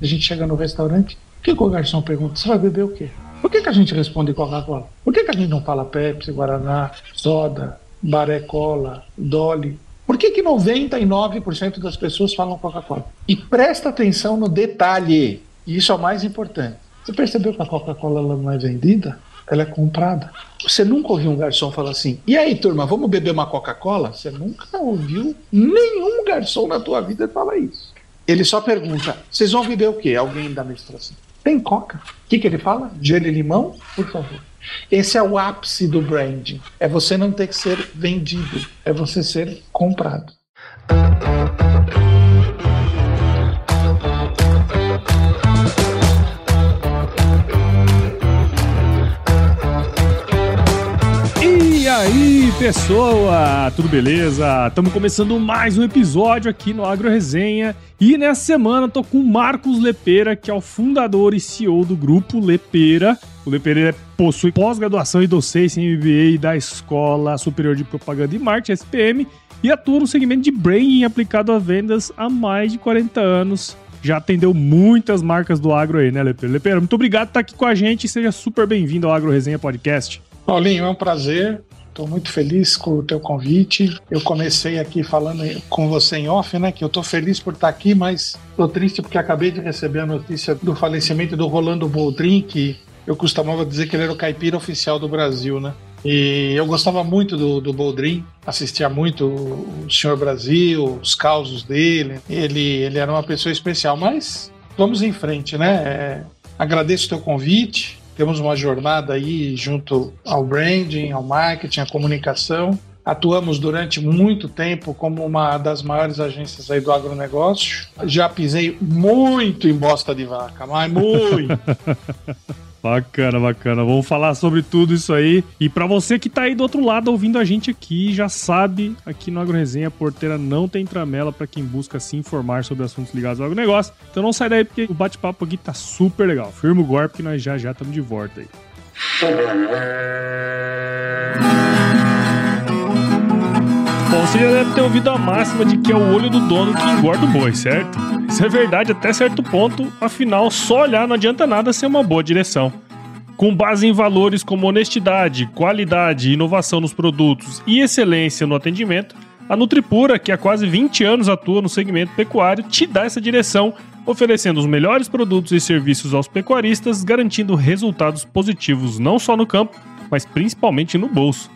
A gente chega no restaurante, o que, o garçom pergunta? Você vai beber o quê? Por que, que a gente responde Coca-Cola? Por que, que a gente não fala Pepsi, Guaraná, soda, Baré Cola, Dolly? Por que, que 99% das pessoas falam Coca-Cola? E presta atenção no detalhe, e isso é o mais importante. Você percebeu que a Coca-Cola não é vendida? Ela é comprada. Você nunca ouviu um garçom falar assim: e aí, turma, vamos beber uma Coca-Cola? Você nunca ouviu nenhum garçom na tua vida falar isso. Ele só pergunta: vocês vão beber o quê? Alguém da administração. Tem Coca. O que, que ele fala? Gelo e limão? Por favor. Esse é o ápice do branding. É você não ter que ser vendido, é você ser comprado. Pessoa? Tudo beleza? Estamos começando mais um episódio aqui no Agro Resenha. E nessa semana tô com o Marcos Lepeira, que é o fundador e CEO do grupo Lepeira. O Lepeira possui pós-graduação e docência em MBA da Escola Superior de Propaganda e Marketing, SPM, e atua no segmento de branding aplicado a vendas há mais de 40 anos já atendeu muitas marcas do agro aí, né, Lepeira? Lepeira, muito obrigado por estar aqui com a gente e seja super bem-vindo ao Agro Resenha Podcast. Paulinho, é um prazer. Estou muito feliz com o teu convite. Eu comecei aqui falando com você em off, né? Que eu estou feliz por estar aqui, mas estou triste porque acabei de receber a notícia do falecimento do Rolando Boldrin, que eu costumava dizer que ele era o caipira oficial do Brasil, né? E eu gostava muito do, do Boldrin, assistia muito o Senhor Brasil, os causos dele. Ele, ele era uma pessoa especial, mas vamos em frente, né? É, agradeço o teu convite temos uma jornada aí junto ao branding, ao marketing, à comunicação. Atuamos durante muito tempo como uma das maiores agências aí do agronegócio. Já pisei muito em bosta de vaca, mas muito. Bacana, bacana. Vamos falar sobre tudo isso aí. E para você que tá aí do outro lado ouvindo a gente aqui, já sabe, aqui no AgroResenha, a porteira não tem tramela para quem busca se informar sobre assuntos ligados ao agronegócio. Então não sai daí porque o bate-papo aqui tá super legal. Firma o golpe que nós já já estamos de volta aí. Bom, você já deve ter ouvido a máxima de que é o olho do dono que engorda o boi, certo? Isso é verdade até certo ponto, afinal, só olhar não adianta nada ser uma boa direção. Com base em valores como honestidade, qualidade, inovação nos produtos e excelência no atendimento, a Nutripura, que há quase 20 anos atua no segmento pecuário, te dá essa direção, oferecendo os melhores produtos e serviços aos pecuaristas, garantindo resultados positivos não só no campo, mas principalmente no bolso.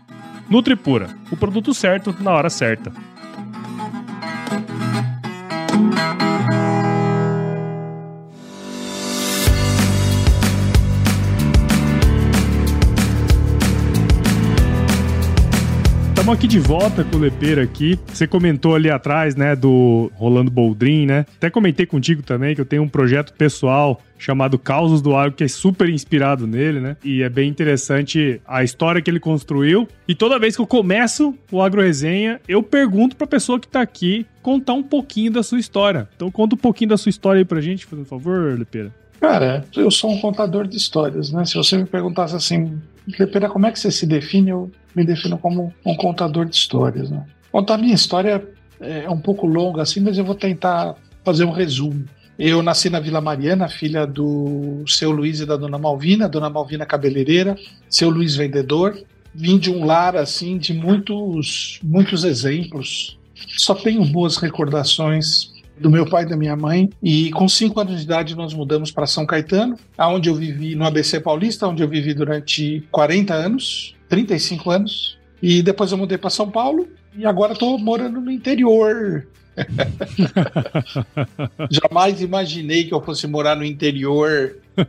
Nutripura, o produto certo na hora certa. Estamos aqui de volta com o Lepeira aqui. Você comentou ali atrás, né, do Rolando Boldrin, né? Até comentei contigo também que eu tenho um projeto pessoal chamado Causos do Agro, que é super inspirado nele, né? E é bem interessante a história que ele construiu. E toda vez que eu começo o Agro Resenha, eu pergunto pra pessoa que tá aqui contar um pouquinho da sua história. Então conta um pouquinho da sua história aí pra gente, por favor, Lepeira. Cara, eu sou um contador de histórias, né? Se você me perguntasse assim, Lepeira, como é que você se define? Eu me defino como um contador de histórias. Né? Contar a minha história é um pouco longa assim, mas eu vou tentar fazer um resumo. Eu nasci na Vila Mariana, filha do seu Luiz e da dona Malvina, dona Malvina cabeleireira, seu Luiz vendedor. Vim de um lar assim de muitos muitos exemplos. Só tenho boas recordações do meu pai e da minha mãe. E com cinco anos de idade nós mudamos para São Caetano, aonde eu vivi no ABC Paulista, onde eu vivi durante 40 anos. 35 anos. E depois eu mudei para São Paulo e agora estou morando no interior. Jamais imaginei que eu fosse morar no interior.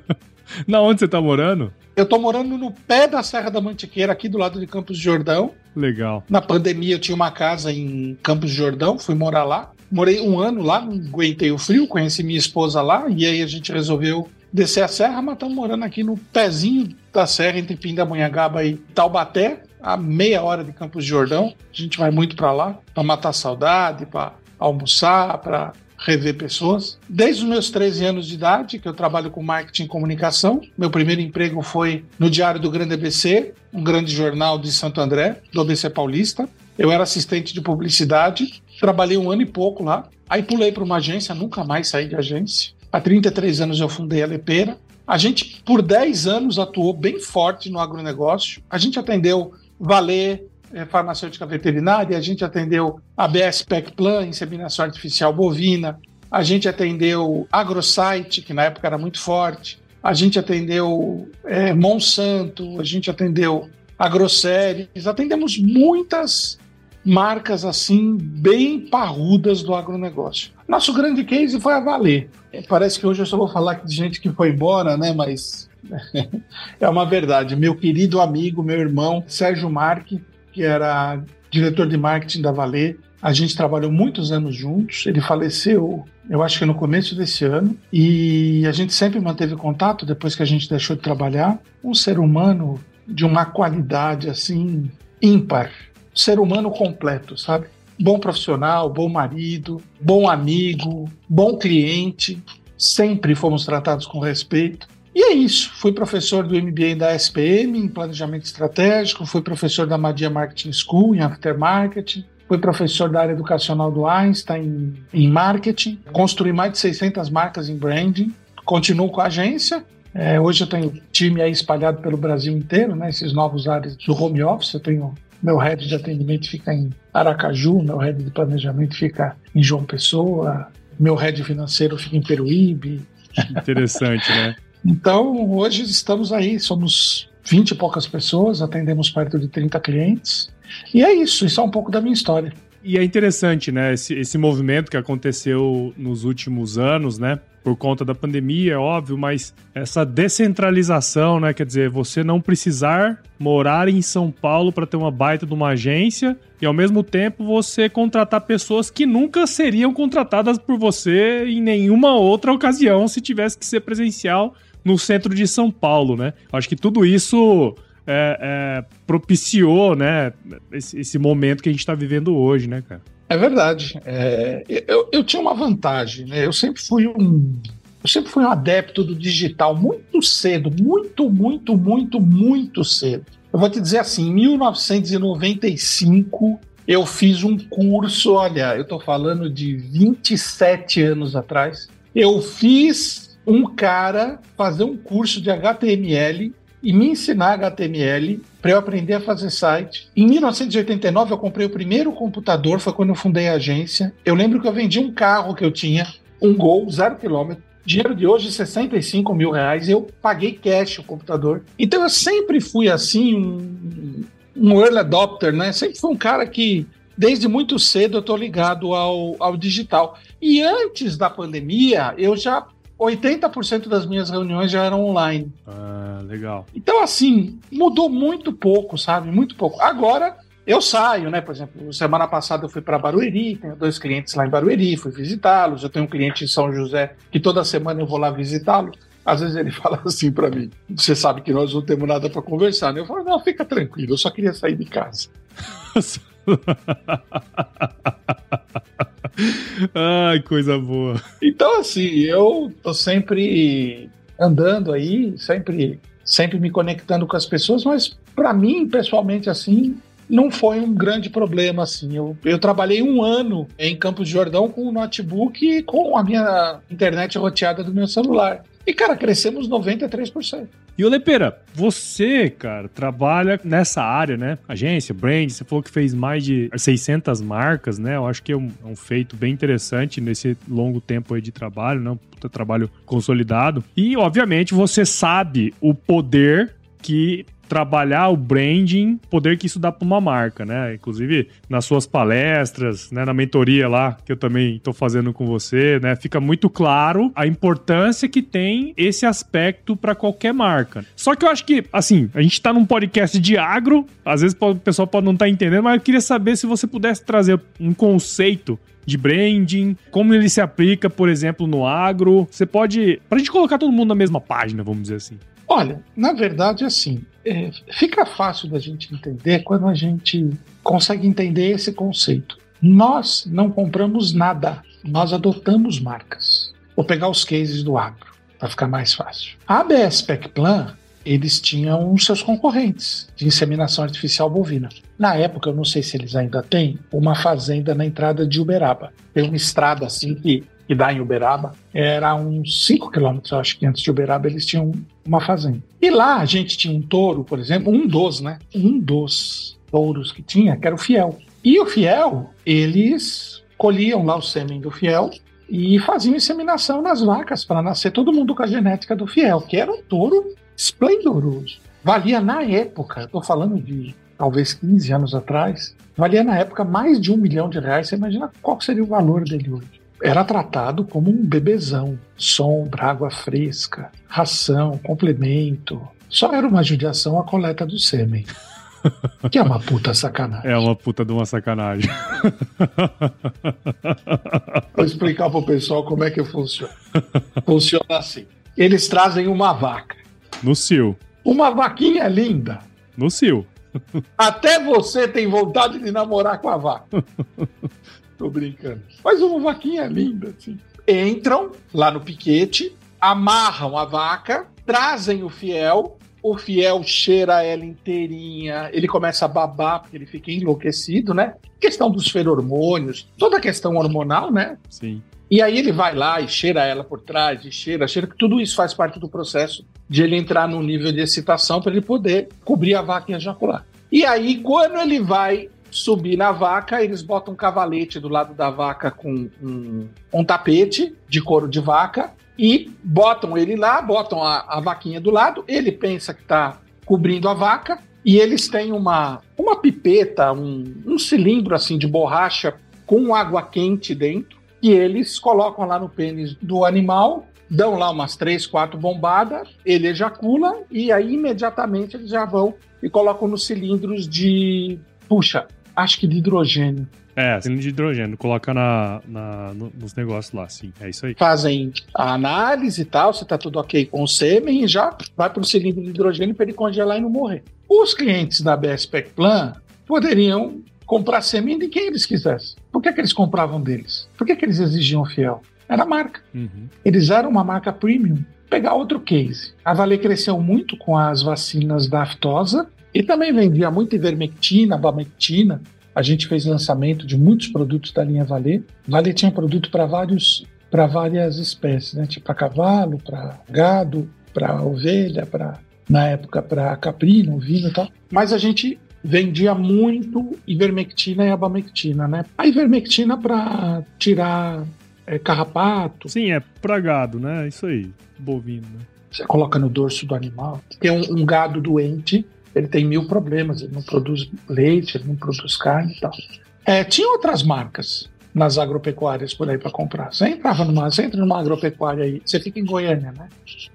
Na onde você está morando? Eu estou morando no pé da Serra da Mantiqueira, aqui do lado de Campos de Jordão. Legal. Na pandemia eu tinha uma casa em Campos de Jordão, fui morar lá. Morei um ano lá, não aguentei o frio, conheci minha esposa lá, e aí a gente resolveu descer a serra, mas estamos morando aqui no pezinho da serra, entre Pindamonhangaba e Taubaté, a meia hora de Campos de Jordão. A gente vai muito para lá, para matar saudade, para almoçar, para rever pessoas. Desde os meus 13 anos de idade, que eu trabalho com marketing e comunicação. Meu primeiro emprego foi no Diário do Grande ABC, um grande jornal de Santo André, do ABC Paulista. Eu era assistente de publicidade, trabalhei um ano e pouco lá. Aí pulei para uma agência, nunca mais saí de agência. Há 33 anos eu fundei a Lepeira. A gente, por 10 anos, atuou bem forte no agronegócio. A gente atendeu Valer, farmacêutica veterinária, a gente atendeu a BS PEC Plan, inseminação artificial bovina, a gente atendeu AgroSite, que na época era muito forte, a gente atendeu é, Monsanto, a gente atendeu AgroSéries, atendemos muitas marcas assim bem parrudas do agronegócio. Nosso grande case foi a Valer. Parece que hoje eu só vou falar de gente que foi embora, né? Mas é uma verdade. Meu querido amigo, meu irmão, Sérgio Marque, que era diretor de marketing da Valer. A gente trabalhou muitos anos juntos. Ele faleceu, eu acho que no começo desse ano. E a gente sempre manteve contato depois que a gente deixou de trabalhar. Um ser humano de uma qualidade assim ímpar. ser humano completo, sabe? Bom profissional, bom marido, bom amigo, bom cliente. Sempre fomos tratados com respeito. E é isso. Fui professor do MBA da SPM em planejamento estratégico, fui professor da Madia Marketing School em aftermarketing, fui professor da área educacional do Einstein em, marketing, construí mais de 600 marcas em branding, continuo com a agência. É, hoje eu tenho time aí espalhado pelo Brasil inteiro, né? Esses novos áreas do home office. Eu tenho meu head de atendimento fica em Aracaju, meu head de planejamento fica em João Pessoa, meu head financeiro fica em Peruíbe. Interessante, né? Então, hoje estamos aí, somos 20 e poucas pessoas, atendemos perto de 30 clientes. E é isso, isso é um pouco da minha história. E é interessante, né, esse, esse movimento que aconteceu nos últimos anos, né, por conta da pandemia, é óbvio, mas essa descentralização, né, quer dizer, você não precisar morar em São Paulo para ter uma baita de uma agência e ao mesmo tempo você contratar pessoas que nunca seriam contratadas por você em nenhuma outra ocasião se tivesse que ser presencial no centro de São Paulo, né? Acho que tudo isso é, é, propiciou, né, esse, esse, momento que a gente está vivendo hoje, né, cara? É verdade. É, eu, eu tinha uma vantagem, né? Eu sempre fui um eu sempre fui um adepto do digital muito cedo, muito, muito, muito, muito cedo. Eu vou te dizer assim, em 1995 eu fiz um curso, olha, eu estou falando de 27 anos atrás. Eu fiz um cara fazer um curso de HTML e me ensinar HTML para eu aprender a fazer site. Em 1989 eu comprei o primeiro computador, foi quando eu fundei a agência. Eu lembro que eu vendi um carro que eu tinha, um Gol, zero quilômetro. Dinheiro de hoje, 65 mil reais. Eu paguei cash o computador. Então eu sempre fui assim, um, um early adopter, né? Sempre fui um cara que desde muito cedo eu estou ligado ao, ao digital. E antes da pandemia, eu já 80% das minhas reuniões já eram online. Ah, legal. Então, assim, mudou muito pouco, sabe? Muito pouco. Agora, eu saio, né? Por exemplo, semana passada eu fui para Barueri, tenho dois clientes lá em Barueri, fui visitá-los. Eu tenho um cliente em São José que toda semana eu vou lá visitá-lo. Às vezes ele fala assim para mim: Você sabe que nós não temos nada para conversar, né? Eu falo: Não, fica tranquilo, eu só queria sair de casa. Ai, coisa boa. Então, assim, eu tô sempre andando aí, sempre, sempre me conectando com as pessoas, mas para mim, pessoalmente, assim, não foi um grande problema, assim. Eu, eu trabalhei um ano em Campos de Jordão com o notebook e com a minha internet roteada do meu celular. E, cara, crescemos 93%. E o Lepeira, você, cara, trabalha nessa área, né? Agência, brand, você falou que fez mais de 600 marcas, né? Eu acho que é um, é um feito bem interessante nesse longo tempo aí de trabalho, né? Um trabalho consolidado. E, obviamente, você sabe o poder que trabalhar o branding, poder que isso dá para uma marca, né? Inclusive nas suas palestras, né, na mentoria lá que eu também estou fazendo com você, né, fica muito claro a importância que tem esse aspecto para qualquer marca. Só que eu acho que, assim, a gente está num podcast de agro, às vezes o pessoal pode não estar tá entendendo, mas eu queria saber se você pudesse trazer um conceito de branding, como ele se aplica, por exemplo, no agro. Você pode. Pra gente colocar todo mundo na mesma página, vamos dizer assim. Olha, na verdade, assim, é, fica fácil da gente entender quando a gente consegue entender esse conceito. Nós não compramos nada, nós adotamos marcas. Vou pegar os cases do agro, para ficar mais fácil. A ABS Plan eles tinham seus concorrentes de inseminação artificial bovina. Na época, eu não sei se eles ainda têm, uma fazenda na entrada de Uberaba. Tem uma estrada assim que, que dá em Uberaba. Era uns 5 quilômetros, acho que antes de Uberaba eles tinham uma fazenda. E lá a gente tinha um touro, por exemplo, um dos, né? Um dos touros que tinha, que era o fiel. E o fiel, eles colhiam lá o sêmen do fiel e faziam inseminação nas vacas para nascer todo mundo com a genética do fiel, que era um touro esplendoroso. Valia na época, estou falando de talvez 15 anos atrás, valia na época mais de um milhão de reais. Você imagina qual seria o valor dele hoje? Era tratado como um bebezão, sombra, água fresca, ração, complemento. Só era uma judiação a coleta do sêmen. Que é uma puta sacanagem. É uma puta de uma sacanagem. Vou explicar pro pessoal como é que funciona. Funciona assim. Eles trazem uma vaca. No Sil. Uma vaquinha linda. No Sil. Até você tem vontade de namorar com a vaca. Tô brincando. Mas uma vaquinha linda, assim. Entram lá no piquete, amarram a vaca, trazem o fiel, o fiel cheira ela inteirinha, ele começa a babar porque ele fica enlouquecido, né? Questão dos feromônios, toda a questão hormonal, né? Sim. E aí ele vai lá e cheira ela por trás, e cheira, cheira, que tudo isso faz parte do processo de ele entrar num nível de excitação para ele poder cobrir a vaca e ejacular. E aí, quando ele vai subir na vaca, eles botam um cavalete do lado da vaca com um, um tapete de couro de vaca e botam ele lá, botam a, a vaquinha do lado, ele pensa que está cobrindo a vaca, e eles têm uma, uma pipeta, um, um cilindro assim de borracha com água quente dentro, e eles colocam lá no pênis do animal, dão lá umas três, quatro bombadas, ele ejacula e aí imediatamente eles já vão e colocam nos cilindros de, puxa, acho que de hidrogênio. É, cilindro de hidrogênio, coloca na, na, nos negócios lá, sim, é isso aí. Fazem a análise e tal, se tá tudo ok com o sêmen, já vai para o cilindro de hidrogênio para ele congelar e não morrer. Os clientes da BSPEC Plan poderiam comprar sêmen de quem eles quisessem. Por que, que eles compravam deles? Por que, que eles exigiam fiel? Era marca. Uhum. Eles eram uma marca premium. Pegar outro case. A Vale cresceu muito com as vacinas da aftosa e também vendia muito ivermectina, abamectina. A gente fez lançamento de muitos produtos da linha Vale. Vale tinha produto para vários para várias espécies, né? Tipo para cavalo, para gado, para ovelha, para na época para caprino, vinho e tal. Mas a gente vendia muito ivermectina e abamectina, né? A ivermectina para tirar é, carrapato. Sim, é pra gado, né? Isso aí, bovino, né? Você coloca no dorso do animal. Tem um, um, gado doente, ele tem mil problemas, ele não produz leite, ele não produz carne e tal. É, tinha outras marcas nas agropecuárias por aí para comprar. Você entrava numa, você entra numa agropecuária aí, você fica em Goiânia, né?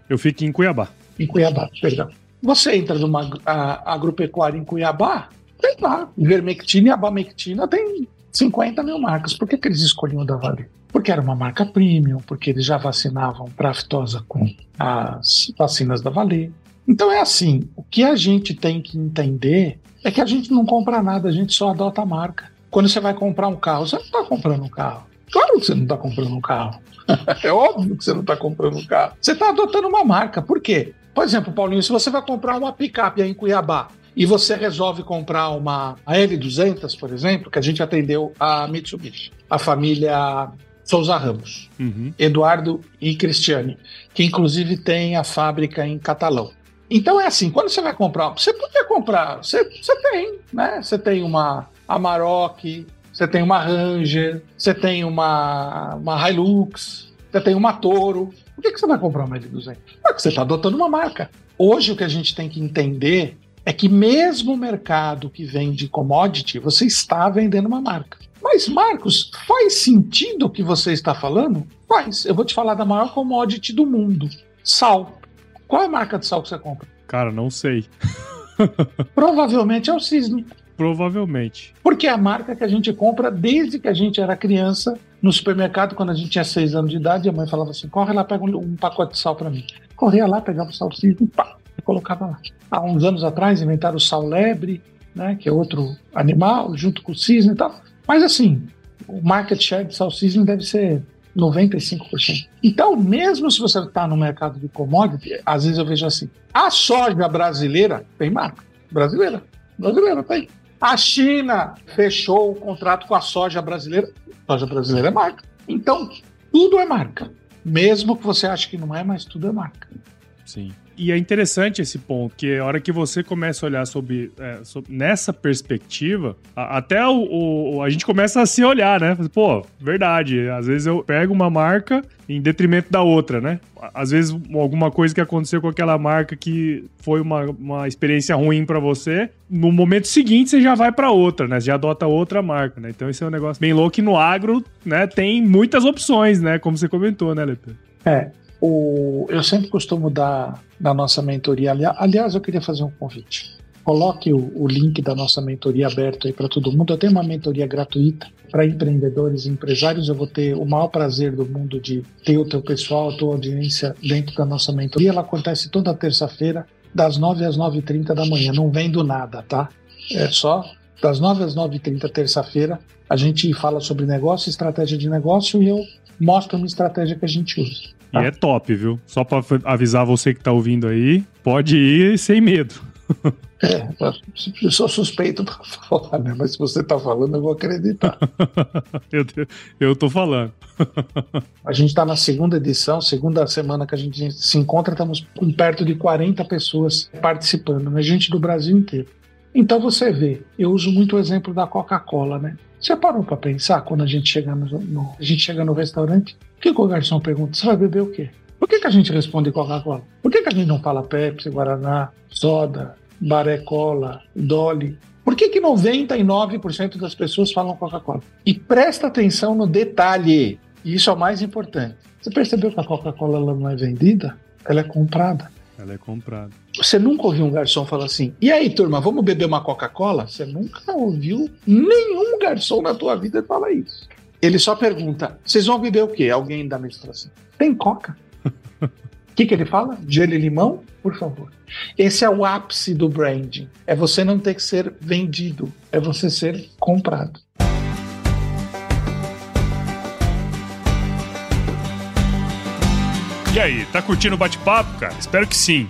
Eu fico em Cuiabá. Em Cuiabá, perdão. Você entra numa a, agropecuária em Cuiabá, tem lá, ivermectina e abamectina tem 50 mil marcas. Por que, que eles escolhiam da Vale? Porque era uma marca premium, porque eles já vacinavam para aftosa com as vacinas da Vale. Então é assim, o que a gente tem que entender é que a gente não compra nada, a gente só adota a marca. Quando você vai comprar um carro, você não está comprando um carro. Claro que você não está comprando um carro. é óbvio que você não está comprando um carro. Você está adotando uma marca. Por quê? Por exemplo, Paulinho, se você vai comprar uma picape aí em Cuiabá e você resolve comprar uma L200, por exemplo, que a gente atendeu a Mitsubishi, a família Souza Ramos, uhum. Eduardo e Cristiane, que inclusive tem a fábrica em Catalão. Então é assim, quando você vai comprar, você podia comprar, você, você tem, né? Você tem uma Amarok, você tem uma Ranger, você tem uma, uma Hilux, você tem uma Toro, por que, que você vai comprar uma L200? Porque você está adotando uma marca. Hoje o que a gente tem que entender é que mesmo o mercado que vende commodity, você está vendendo uma marca. Mas, Marcos, faz sentido o que você está falando? Faz. Eu vou te falar da maior commodity do mundo: sal. Qual é a marca de sal que você compra? Cara, não sei. Provavelmente é o Cisne. Provavelmente. Porque é a marca que a gente compra desde que a gente era criança no supermercado, quando a gente tinha seis anos de idade, a mãe falava assim: corre lá, pega um, um pacote de sal para mim. Corria lá, pegava o sal Cisne e pá, e colocava lá. Há uns anos atrás inventaram o sal lebre, né, que é outro animal, junto com o cisne e tal. Mas assim, o market share de sal cisne deve ser 95%. Então, mesmo se você está no mercado de commodity, às vezes eu vejo assim: a soja brasileira tem marca. Brasileira. Brasileira tem. A China fechou o contrato com a soja brasileira. Soja brasileira é marca. Então, tudo é marca. Mesmo que você ache que não é, mas tudo é marca. Sim. E é interessante esse ponto, que a hora que você começa a olhar sobre, é, sobre nessa perspectiva, a, até o, o, a gente começa a se olhar, né? Pô, verdade. Às vezes eu pego uma marca em detrimento da outra, né? Às vezes alguma coisa que aconteceu com aquela marca que foi uma, uma experiência ruim para você, no momento seguinte você já vai para outra, né? Você já adota outra marca, né? Então esse é um negócio bem louco e no agro, né, tem muitas opções, né? Como você comentou, né, Lepe? É, o, eu sempre costumo dar na nossa mentoria. Aliás, eu queria fazer um convite. Coloque o, o link da nossa mentoria aberto aí para todo mundo. Eu tenho uma mentoria gratuita para empreendedores e empresários. Eu vou ter o maior prazer do mundo de ter o teu pessoal, a tua audiência dentro da nossa mentoria. Ela acontece toda terça-feira, das 9 às 9h30 da manhã. Não vendo nada, tá? É só das 9 às 9h30, terça-feira. A gente fala sobre negócio, estratégia de negócio e eu mostro uma estratégia que a gente usa. E é top, viu? Só pra avisar você que tá ouvindo aí, pode ir sem medo. É, eu sou suspeito pra falar, né? Mas se você tá falando, eu vou acreditar. eu, eu tô falando. a gente tá na segunda edição, segunda semana que a gente se encontra, estamos com perto de 40 pessoas participando, né? Gente do Brasil inteiro. Então você vê, eu uso muito o exemplo da Coca-Cola, né? Você parou para pensar quando a gente chega no, no, a gente chega no restaurante? O que, que o garçom pergunta? Você vai beber o quê? Por que, que a gente responde Coca-Cola? Por que, que a gente não fala Pepsi, Guaraná, soda, Baré Cola, Dolly? Por que, que 99% das pessoas falam Coca-Cola? E presta atenção no detalhe, e isso é o mais importante. Você percebeu que a Coca-Cola não é vendida? Ela é comprada. Ela é comprada. Você nunca ouviu um garçom falar assim: e aí, turma, vamos beber uma Coca-Cola? Você nunca ouviu nenhum garçom na tua vida falar isso. Ele só pergunta: vocês vão beber o quê? Alguém da administração. Tem Coca? O que, que ele fala? Gelo e limão? Por favor. Esse é o ápice do branding. É você não ter que ser vendido, é você ser comprado. E aí, tá curtindo o bate-papo, cara? Espero que sim.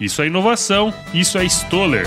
Isso é inovação, isso é Stoller.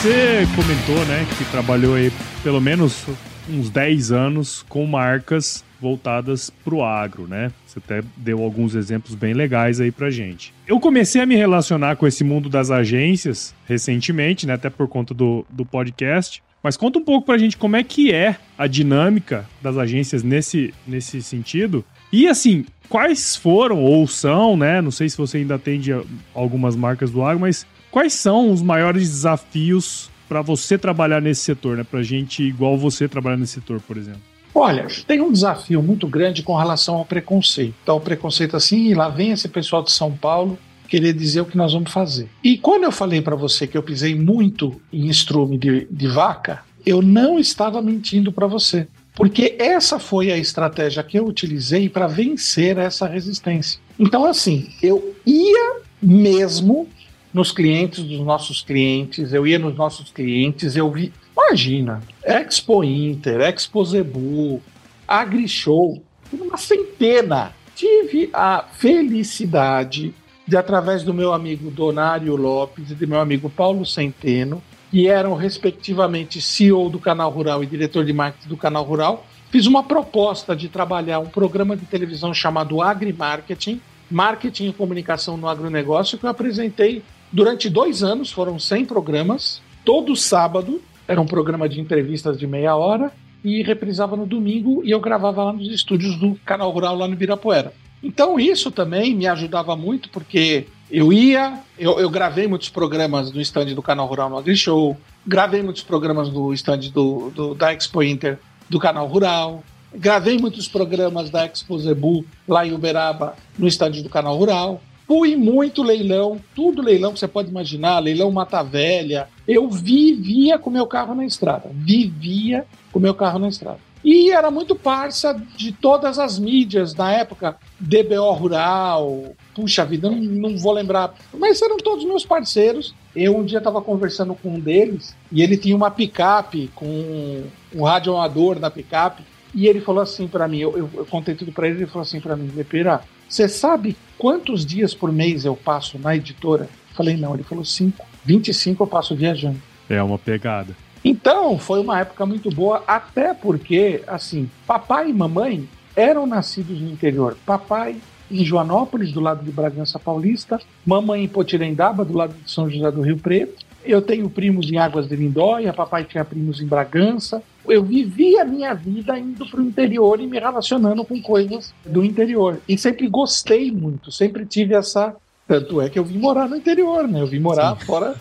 Você comentou, né, que trabalhou aí pelo menos uns 10 anos com marcas voltadas para o agro, né? Você até deu alguns exemplos bem legais aí pra gente. Eu comecei a me relacionar com esse mundo das agências recentemente, né? Até por conta do, do podcast. Mas conta um pouco pra gente como é que é a dinâmica das agências nesse, nesse sentido. E assim, quais foram ou são, né? Não sei se você ainda atende algumas marcas do agro, mas quais são os maiores desafios para você trabalhar nesse setor, né? Pra gente igual você trabalhar nesse setor, por exemplo. Olha, tem um desafio muito grande com relação ao preconceito. Então, o preconceito assim, lá vem esse pessoal de São Paulo querer dizer o que nós vamos fazer. E quando eu falei para você que eu pisei muito em estrume de, de vaca, eu não estava mentindo para você. Porque essa foi a estratégia que eu utilizei para vencer essa resistência. Então, assim, eu ia mesmo nos clientes dos nossos clientes, eu ia nos nossos clientes, eu vi. Imagina, Expo Inter, Expo Zebu, AgriShow, uma centena. Tive a felicidade de, através do meu amigo Donário Lopes e do meu amigo Paulo Centeno, que eram respectivamente CEO do Canal Rural e diretor de marketing do Canal Rural, fiz uma proposta de trabalhar um programa de televisão chamado Agrimarketing, Marketing e Comunicação no Agronegócio, que eu apresentei durante dois anos, foram 100 programas, todo sábado, era um programa de entrevistas de meia hora, e reprisava no domingo, e eu gravava lá nos estúdios do Canal Rural, lá no Ibirapuera. Então isso também me ajudava muito, porque eu ia, eu, eu gravei muitos programas no stand do Canal Rural no AgriShow, gravei muitos programas no stand do, do, da Expo Inter do Canal Rural, gravei muitos programas da Expo Zebu lá em Uberaba no stand do Canal Rural. Fui muito leilão, tudo leilão que você pode imaginar, leilão Mata Velha. Eu vivia com meu carro na estrada, vivia com meu carro na estrada. E era muito parça de todas as mídias na época, DBO Rural, puxa vida, não, não vou lembrar, mas eram todos meus parceiros. Eu um dia estava conversando com um deles e ele tinha uma picape com um rádio amador na picape e ele falou assim para mim, eu, eu, eu, contei tudo para ele, ele falou assim para mim, Lepera, você sabe quantos dias por mês eu passo na editora? Falei, não, ele falou cinco. 25 eu passo viajando. É uma pegada. Então, foi uma época muito boa, até porque, assim, papai e mamãe eram nascidos no interior. Papai em Joanópolis, do lado de Bragança Paulista, mamãe em Potirendaba, do lado de São José do Rio Preto. Eu tenho primos em Águas de Lindóia, papai tinha primos em Bragança. Eu vivi a minha vida indo para o interior e me relacionando com coisas do interior. E sempre gostei muito, sempre tive essa. Tanto é que eu vim morar no interior, né? Eu vim morar Sim. fora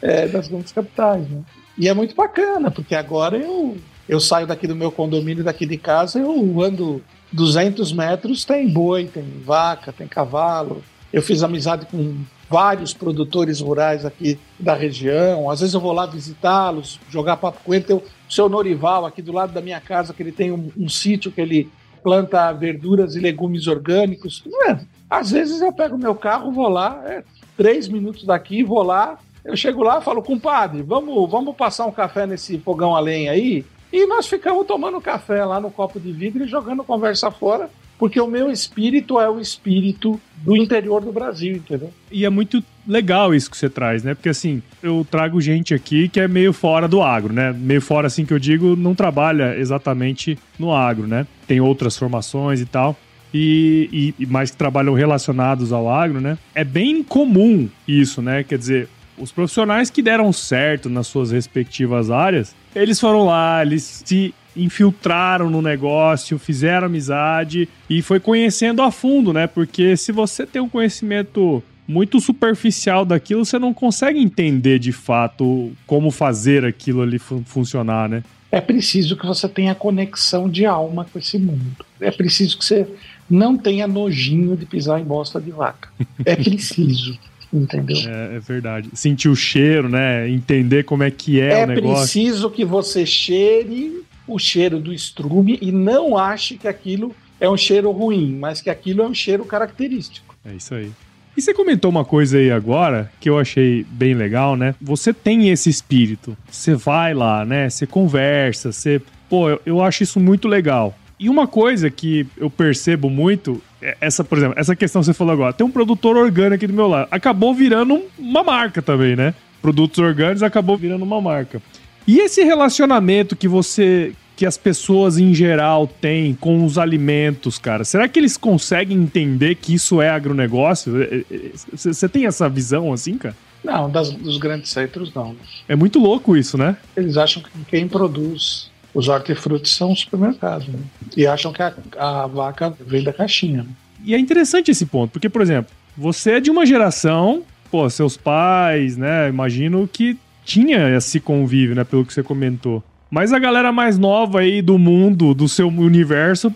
é, das grandes capitais, né? E é muito bacana, porque agora eu, eu saio daqui do meu condomínio, daqui de casa, eu ando 200 metros, tem boi, tem vaca, tem cavalo. Eu fiz amizade com vários produtores rurais aqui da região. Às vezes eu vou lá visitá-los, jogar papo com ele. Tem o seu Norival aqui do lado da minha casa, que ele tem um, um sítio que ele planta verduras e legumes orgânicos. É? Às vezes eu pego meu carro, vou lá, é, três minutos daqui, vou lá, eu chego lá falo, compadre, vamos, vamos passar um café nesse fogão a lenha aí? E nós ficamos tomando café lá no copo de vidro e jogando conversa fora, porque o meu espírito é o espírito do interior do Brasil, entendeu? E é muito legal isso que você traz, né? Porque assim, eu trago gente aqui que é meio fora do agro, né? Meio fora, assim que eu digo, não trabalha exatamente no agro, né? Tem outras formações e tal. E, e, mais que trabalham relacionados ao agro, né? É bem comum isso, né? Quer dizer, os profissionais que deram certo nas suas respectivas áreas, eles foram lá, eles se infiltraram no negócio, fizeram amizade e foi conhecendo a fundo, né? Porque se você tem um conhecimento muito superficial daquilo, você não consegue entender de fato como fazer aquilo ali fun funcionar, né? É preciso que você tenha conexão de alma com esse mundo. É preciso que você não tenha nojinho de pisar em bosta de vaca. É preciso. Entendeu? É, é, verdade. Sentir o cheiro, né? Entender como é que é, é o negócio. É preciso que você cheire o cheiro do estrume e não ache que aquilo é um cheiro ruim, mas que aquilo é um cheiro característico. É isso aí. E você comentou uma coisa aí agora que eu achei bem legal, né? Você tem esse espírito. Você vai lá, né? Você conversa, você. Pô, eu, eu acho isso muito legal. E uma coisa que eu percebo muito, é essa, por exemplo, essa questão que você falou agora, tem um produtor orgânico aqui do meu lado. Acabou virando uma marca também, né? Produtos orgânicos acabou virando uma marca. E esse relacionamento que você que as pessoas em geral têm com os alimentos, cara? Será que eles conseguem entender que isso é agronegócio? Você é, é, tem essa visão assim, cara? Não, das, dos grandes centros não. É muito louco isso, né? Eles acham que quem produz os hortifrutos são supermercados, né? E acham que a, a, vaca vem da caixinha. Né? E é interessante esse ponto, porque, por exemplo, você é de uma geração, pô, seus pais, né? Imagino que tinha esse convívio, né? Pelo que você comentou. Mas a galera mais nova aí do mundo, do seu universo,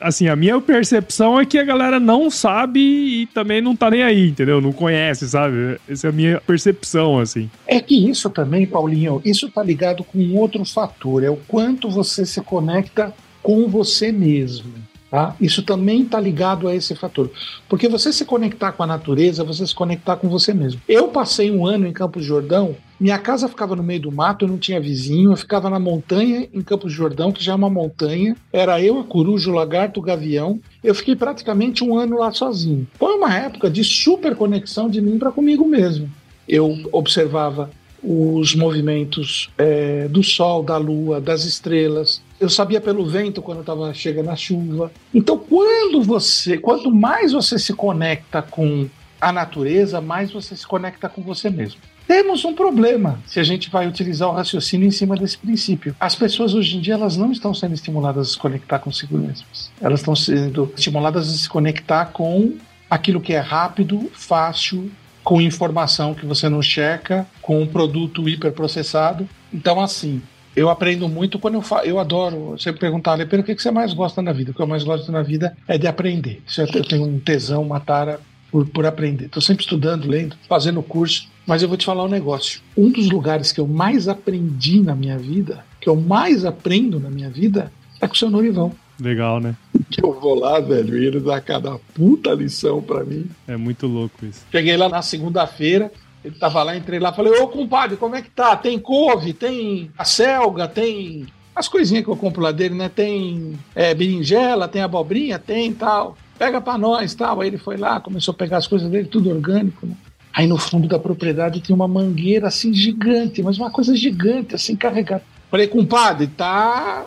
assim, a minha percepção é que a galera não sabe e também não tá nem aí, entendeu? Não conhece, sabe? Essa é a minha percepção, assim. É que isso também, Paulinho, isso tá ligado com outro fator, é o quanto você se conecta com você mesmo. Tá? Isso também está ligado a esse fator. Porque você se conectar com a natureza, você se conectar com você mesmo. Eu passei um ano em Campos Jordão, minha casa ficava no meio do mato, eu não tinha vizinho, eu ficava na montanha em Campos Jordão, que já é uma montanha. Era eu, a coruja, o lagarto, o gavião. Eu fiquei praticamente um ano lá sozinho. Foi uma época de super conexão de mim para comigo mesmo. Eu observava os movimentos é, do sol, da lua, das estrelas. Eu sabia pelo vento quando estava chegando a chuva. Então, quando você, quanto mais você se conecta com a natureza, mais você se conecta com você mesmo. Temos um problema se a gente vai utilizar o raciocínio em cima desse princípio. As pessoas hoje em dia elas não estão sendo estimuladas a se conectar consigo mesmas. Elas estão sendo estimuladas a se conectar com aquilo que é rápido, fácil, com informação que você não checa, com um produto hiperprocessado. Então, assim, eu aprendo muito quando eu falo. Eu adoro sempre perguntar, Lepero, o que você mais gosta na vida? O que eu mais gosto na vida é de aprender. Eu tenho um tesão, uma tara por, por aprender. Estou sempre estudando, lendo, fazendo curso. Mas eu vou te falar um negócio. Um dos lugares que eu mais aprendi na minha vida, que eu mais aprendo na minha vida, é com o seu Norivão. Legal, né? Que eu vou lá, velho, e ele dá cada puta lição pra mim. É muito louco isso. Cheguei lá na segunda-feira, ele tava lá, entrei lá, falei, ô compadre, como é que tá? Tem couve, tem a selga, tem as coisinhas que eu compro lá dele, né? Tem é, berinjela, tem abobrinha, tem tal. Pega pra nós, tal. Aí ele foi lá, começou a pegar as coisas dele, tudo orgânico, né? Aí no fundo da propriedade tem uma mangueira assim gigante, mas uma coisa gigante, assim, carregada. Falei, compadre, tá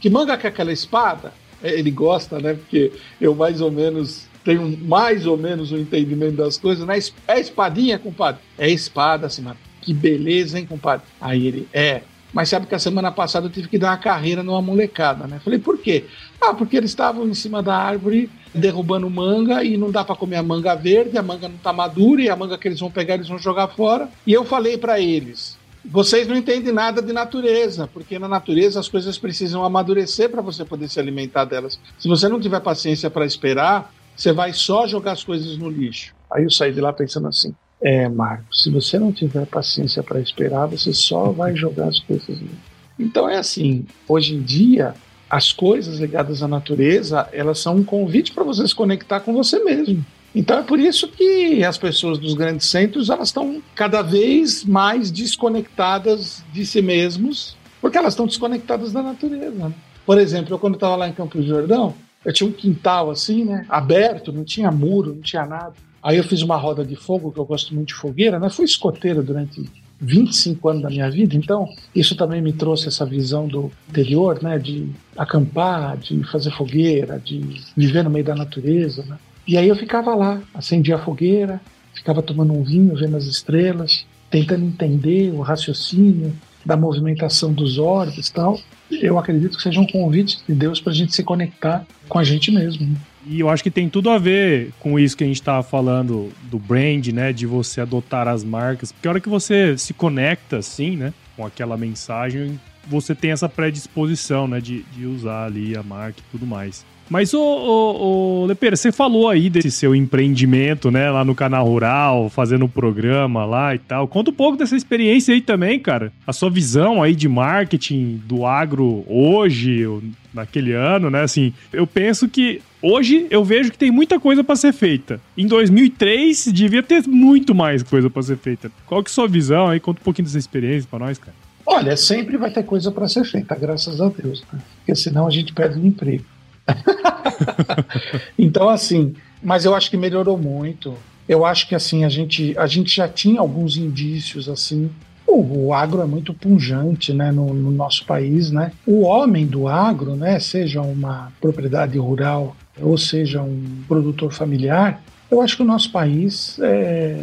que manga que é aquela espada? É, ele gosta, né? Porque eu mais ou menos tenho mais ou menos um entendimento das coisas. Né? É espadinha, compadre? É espada, assim, mas que beleza, hein, compadre? Aí ele, é. Mas sabe que a semana passada eu tive que dar uma carreira numa molecada, né? Falei, por quê? Ah, porque eles estavam em cima da árvore derrubando manga e não dá para comer a manga verde, a manga não tá madura e a manga que eles vão pegar eles vão jogar fora. E eu falei para eles, vocês não entendem nada de natureza, porque na natureza as coisas precisam amadurecer para você poder se alimentar delas. Se você não tiver paciência para esperar, você vai só jogar as coisas no lixo. Aí eu saí de lá pensando assim: é, Marco, se você não tiver paciência para esperar, você só vai jogar as coisas no lixo. Então é assim: hoje em dia, as coisas ligadas à natureza elas são um convite para você se conectar com você mesmo. Então é por isso que as pessoas dos grandes centros elas estão cada vez mais desconectadas de si mesmos, porque elas estão desconectadas da natureza. Né? Por exemplo, eu quando estava lá em Campos do Jordão, eu tinha um quintal assim, né, aberto, não tinha muro, não tinha nada. Aí eu fiz uma roda de fogo, que eu gosto muito de fogueira, né? Fui escoteiro durante 25 anos da minha vida, então isso também me trouxe essa visão do interior, né, de acampar, de fazer fogueira, de viver no meio da natureza, né? E aí eu ficava lá, acendia a fogueira, ficava tomando um vinho, vendo as estrelas, tentando entender o raciocínio da movimentação dos orbes e tal. Eu acredito que seja um convite de Deus para a gente se conectar com a gente mesmo. Né? E eu acho que tem tudo a ver com isso que a gente estava falando do brand, né? De você adotar as marcas. Porque a hora que você se conecta, assim, né? Com aquela mensagem, você tem essa predisposição, né? De, de usar ali a marca e tudo mais. Mas, ô, ô, ô Lepeira, você falou aí desse seu empreendimento, né, lá no canal Rural, fazendo um programa lá e tal. Conta um pouco dessa experiência aí também, cara. A sua visão aí de marketing do agro hoje, naquele ano, né? Assim, eu penso que hoje eu vejo que tem muita coisa para ser feita. Em 2003 devia ter muito mais coisa para ser feita. Qual que é a sua visão aí? Conta um pouquinho dessa experiência para nós, cara. Olha, sempre vai ter coisa para ser feita, graças a Deus, né? Porque senão a gente perde o emprego. então, assim, mas eu acho que melhorou muito. Eu acho que assim, a gente, a gente já tinha alguns indícios assim. O, o agro é muito punjante né, no, no, nosso país. Né? O homem do agro, né, seja uma propriedade rural ou seja um produtor familiar, eu acho que o nosso país é,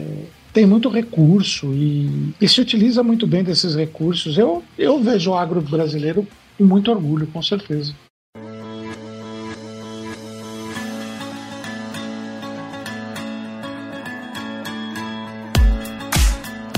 tem muito recurso e, e, se utiliza muito bem desses recursos. Eu, eu vejo o agro brasileiro com muito orgulho, com certeza.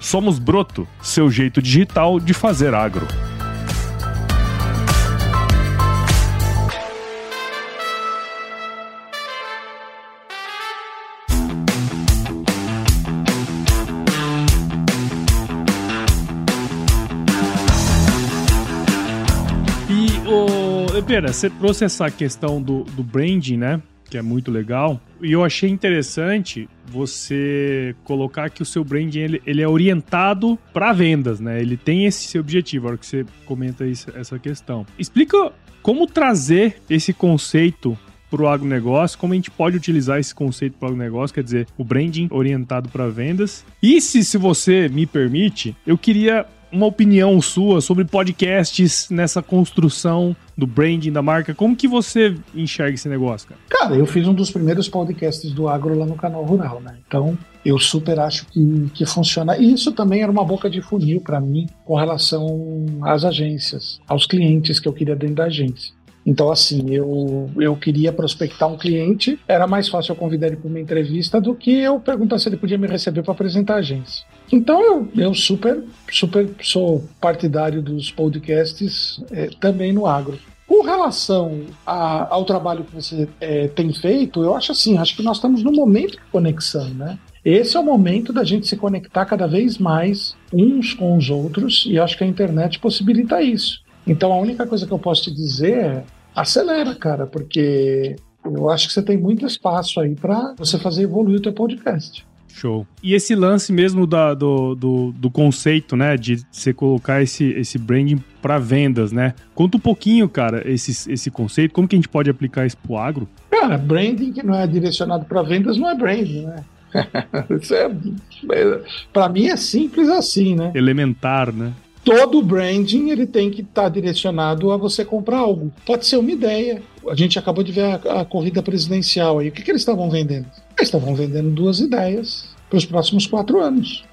Somos Broto, seu jeito digital de fazer agro. Pera, você trouxe essa questão do, do branding, né? Que é muito legal. E eu achei interessante você colocar que o seu branding ele, ele é orientado para vendas, né? Ele tem esse objetivo, a hora que você comenta isso, essa questão. Explica como trazer esse conceito para o agronegócio, como a gente pode utilizar esse conceito para o agronegócio, quer dizer, o branding orientado para vendas. E se, se você me permite, eu queria uma opinião sua sobre podcasts nessa construção do branding da marca. Como que você enxerga esse negócio, cara? Cara, eu fiz um dos primeiros podcasts do agro lá no canal Rural, né? Então, eu super acho que, que funciona. E isso também era uma boca de funil para mim com relação às agências, aos clientes que eu queria dentro da agência. Então, assim, eu, eu queria prospectar um cliente, era mais fácil eu convidar ele para uma entrevista do que eu perguntar se ele podia me receber para apresentar a agência. Então, eu, eu super, super sou partidário dos podcasts é, também no agro. Com relação a, ao trabalho que você é, tem feito, eu acho assim, acho que nós estamos no momento de conexão, né? Esse é o momento da gente se conectar cada vez mais uns com os outros e acho que a internet possibilita isso. Então a única coisa que eu posso te dizer é acelera, cara, porque eu acho que você tem muito espaço aí para você fazer evoluir o teu podcast. Show. E esse lance mesmo da, do, do, do, conceito, né, de você colocar esse, esse branding para vendas, né? Conta um pouquinho, cara, esse, esse conceito, como que a gente pode aplicar isso pro agro? Cara, branding que não é direcionado para vendas não é branding, né? isso é, é para mim é simples assim, né? Elementar, né? Todo branding ele tem que estar tá direcionado a você comprar algo. Pode ser uma ideia. A gente acabou de ver a, a corrida presidencial aí. O que, que eles estavam vendendo? Eles estavam vendendo duas ideias para os próximos quatro anos.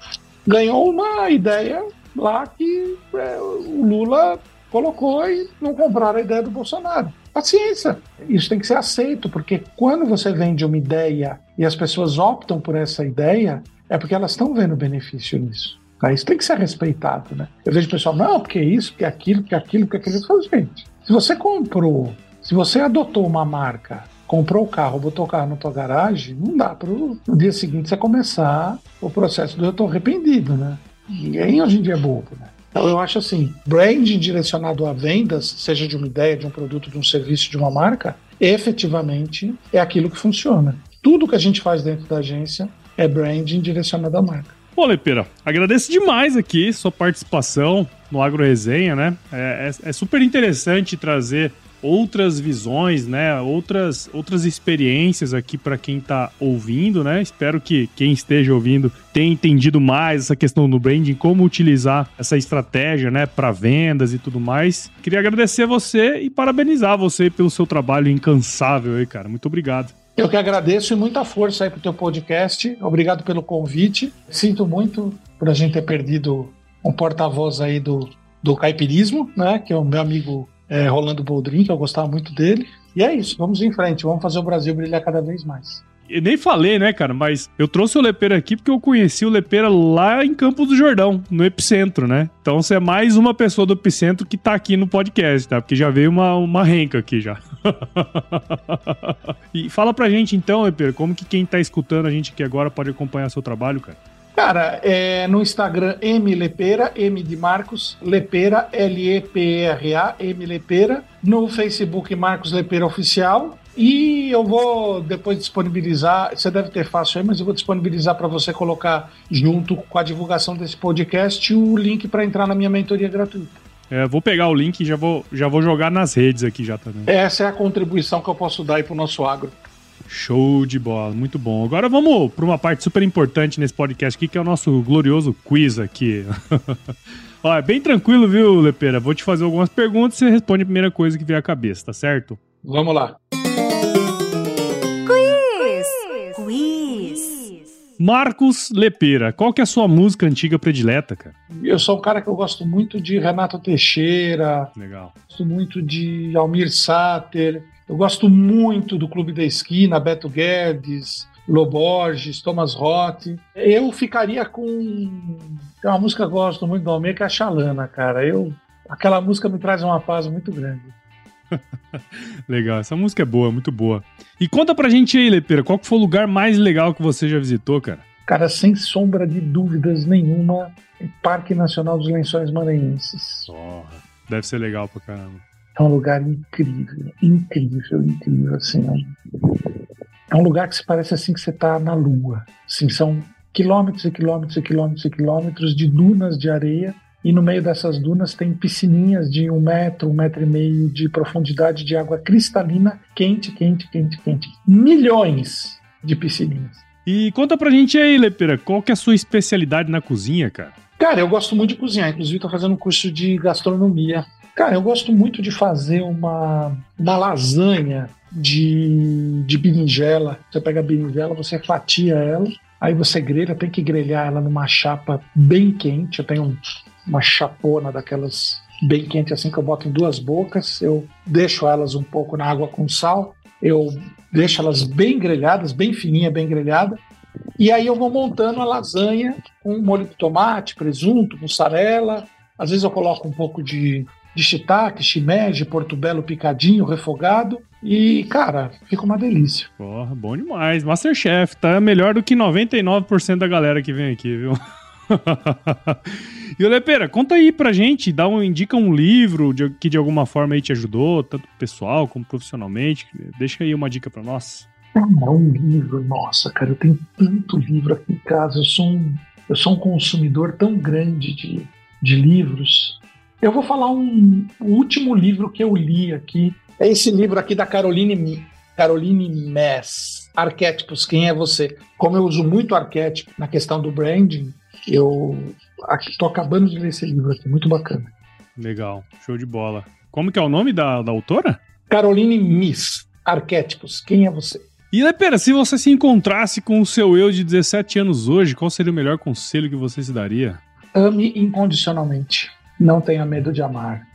Ganhou uma ideia lá que é, o Lula colocou e não compraram a ideia do Bolsonaro. Paciência, isso tem que ser aceito, porque quando você vende uma ideia e as pessoas optam por essa ideia, é porque elas estão vendo benefício nisso. Tá? Isso tem que ser respeitado, né? Eu vejo o pessoal, não, porque isso, porque aquilo, porque aquilo, porque aquilo. Eu falo, gente, se você comprou, se você adotou uma marca, comprou o carro, botou o carro na tua garagem, não dá para no dia seguinte você começar o processo do eu tô arrependido, né? Ninguém hoje em dia é bobo, né? Então eu acho assim, branding direcionado a vendas, seja de uma ideia, de um produto, de um serviço, de uma marca, efetivamente é aquilo que funciona. Tudo que a gente faz dentro da agência é branding direcionado à marca. Pô, Lepeira, agradeço demais aqui sua participação no Agro Resenha, né? É, é, é, super interessante trazer outras visões, né? Outras, outras experiências aqui para quem está ouvindo, né? Espero que quem esteja ouvindo tenha entendido mais essa questão do branding, como utilizar essa estratégia, né, para vendas e tudo mais. Queria agradecer você e parabenizar você pelo seu trabalho incansável aí, cara. Muito obrigado. Eu que agradeço e muita força aí pro teu podcast. Obrigado pelo convite. Sinto muito por a gente ter perdido um porta-voz aí do, do caipirismo, né? Que é o meu amigo é, Rolando Boldrin, que eu gostava muito dele. E é isso, vamos em frente, vamos fazer o Brasil brilhar cada vez mais. Eu nem falei, né, cara? Mas eu trouxe o Lepeira aqui porque eu conheci o Lepeira lá em Campos do Jordão, no Epicentro, né? Então você é mais uma pessoa do Epicentro que tá aqui no podcast, tá? Porque já veio uma, uma renca aqui já. e fala pra gente então, Lepeira, como que quem tá escutando a gente aqui agora pode acompanhar seu trabalho, cara? Cara, é no Instagram M Lepera, M de Marcos, Lepera, L-E-P-E-R-A, M Lepera. No Facebook Marcos Lepera Oficial. E eu vou depois disponibilizar, você deve ter fácil aí, mas eu vou disponibilizar para você colocar junto com a divulgação desse podcast o link para entrar na minha mentoria gratuita. É, vou pegar o link e já vou, já vou jogar nas redes aqui já também. Essa é a contribuição que eu posso dar aí pro nosso agro. Show de bola, muito bom. Agora vamos para uma parte super importante nesse podcast aqui, que é o nosso glorioso quiz aqui. Ó, é bem tranquilo, viu, Lepeira? Vou te fazer algumas perguntas e você responde a primeira coisa que vier à cabeça, tá certo? Vamos lá. Marcos Lepeira, qual que é a sua música antiga predileta, cara? Eu sou um cara que eu gosto muito de Renato Teixeira. Legal. Gosto muito de Almir Sater. Eu gosto muito do Clube da Esquina, Beto Guedes, Loborges, Thomas Roth. Eu ficaria com. Tem uma música que eu gosto muito do Almir, que é a Xalana, cara. Eu... Aquela música me traz uma paz muito grande. legal, essa música é boa, muito boa. E conta pra gente aí, Lepeira, qual foi o lugar mais legal que você já visitou, cara? Cara, sem sombra de dúvidas nenhuma, Parque Nacional dos Lençóis Maranhenses. Porra, deve ser legal pra caramba. É um lugar incrível, incrível, incrível, assim. É um lugar que se parece assim que você está na Lua. Assim, são quilômetros e quilômetros e quilômetros e quilômetros de dunas de areia e no meio dessas dunas tem piscininhas de um metro, um metro e meio de profundidade de água cristalina, quente, quente, quente, quente. Milhões de piscininhas. E conta pra gente aí, Lepera, qual que é a sua especialidade na cozinha, cara? Cara, eu gosto muito de cozinhar. Inclusive, estou fazendo um curso de gastronomia Cara, eu gosto muito de fazer uma, uma lasanha de, de berinjela. Você pega a berinjela, você fatia ela, aí você grelha, tem que grelhar ela numa chapa bem quente. Eu tenho uma chapona daquelas bem quente assim que eu boto em duas bocas. Eu deixo elas um pouco na água com sal. Eu deixo elas bem grelhadas, bem fininha, bem grelhada. E aí eu vou montando a lasanha com molho de tomate, presunto, mussarela. Às vezes eu coloco um pouco de de shiitake, shimeji, portobello picadinho, refogado. E, cara, fica uma delícia. Porra, bom demais. Masterchef, tá melhor do que 99% da galera que vem aqui, viu? e o Lepeira, conta aí pra gente, dá um, indica um livro de, que de alguma forma aí te ajudou, tanto pessoal como profissionalmente. Deixa aí uma dica pra nós. Ah, um livro, nossa, cara, eu tenho tanto livro aqui em casa, eu sou um, eu sou um consumidor tão grande de, de livros. Eu vou falar um o último livro que eu li aqui. É esse livro aqui da Caroline, Caroline Mess, Arquétipos, Quem é Você? Como eu uso muito arquétipo na questão do branding, eu estou acabando de ler esse livro aqui, muito bacana. Legal, show de bola. Como que é o nome da, da autora? Caroline Miss, Arquétipos, Quem é Você? E Lepera, se você se encontrasse com o seu eu de 17 anos hoje, qual seria o melhor conselho que você se daria? Ame incondicionalmente. Não tenha medo de amar.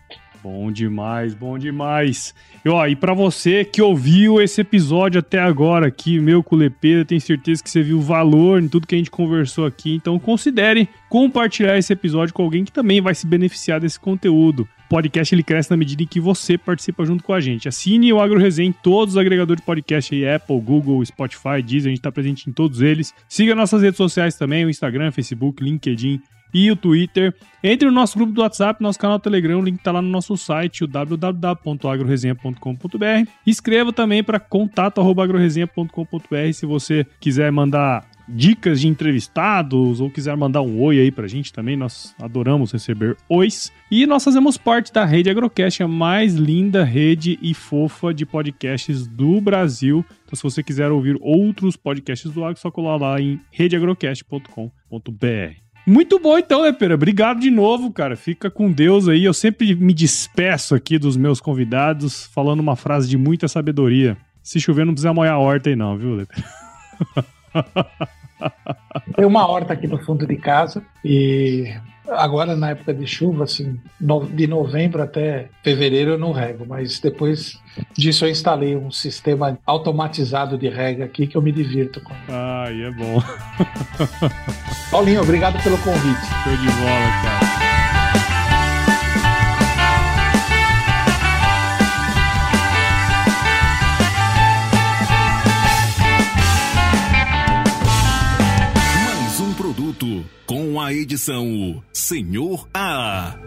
Bom demais, bom demais. E, ó, e para você que ouviu esse episódio até agora aqui, meu culepeira, tenho certeza que você viu valor em tudo que a gente conversou aqui, então considere compartilhar esse episódio com alguém que também vai se beneficiar desse conteúdo. O podcast ele cresce na medida em que você participa junto com a gente. Assine o AgroResenha em todos os agregadores de podcast aí, Apple, Google, Spotify, Deezer, a gente está presente em todos eles. Siga nossas redes sociais também, o Instagram, Facebook, LinkedIn, e o Twitter. Entre no nosso grupo do WhatsApp, nosso canal Telegram, o link está lá no nosso site, o www.agroresenha.com.br. Escreva também para contato@agroresenha.com.br se você quiser mandar dicas de entrevistados ou quiser mandar um oi aí pra gente também, nós adoramos receber ois. E nós fazemos parte da Rede Agrocast, a mais linda rede e fofa de podcasts do Brasil. Então, se você quiser ouvir outros podcasts do Agro, só colar lá em redeagrocast.com.br. Muito bom então, né, Pera? Obrigado de novo, cara. Fica com Deus aí. Eu sempre me despeço aqui dos meus convidados falando uma frase de muita sabedoria. Se chover, não precisa molhar a horta aí não, viu, Lepera? Tem uma horta aqui no fundo de casa e agora na época de chuva, assim, de novembro até fevereiro eu não rego, mas depois disso eu instalei um sistema automatizado de rega aqui que eu me divirto com. Ah, é bom. Paulinho, obrigado pelo convite. Show de bola, cara. Edição Senhor A.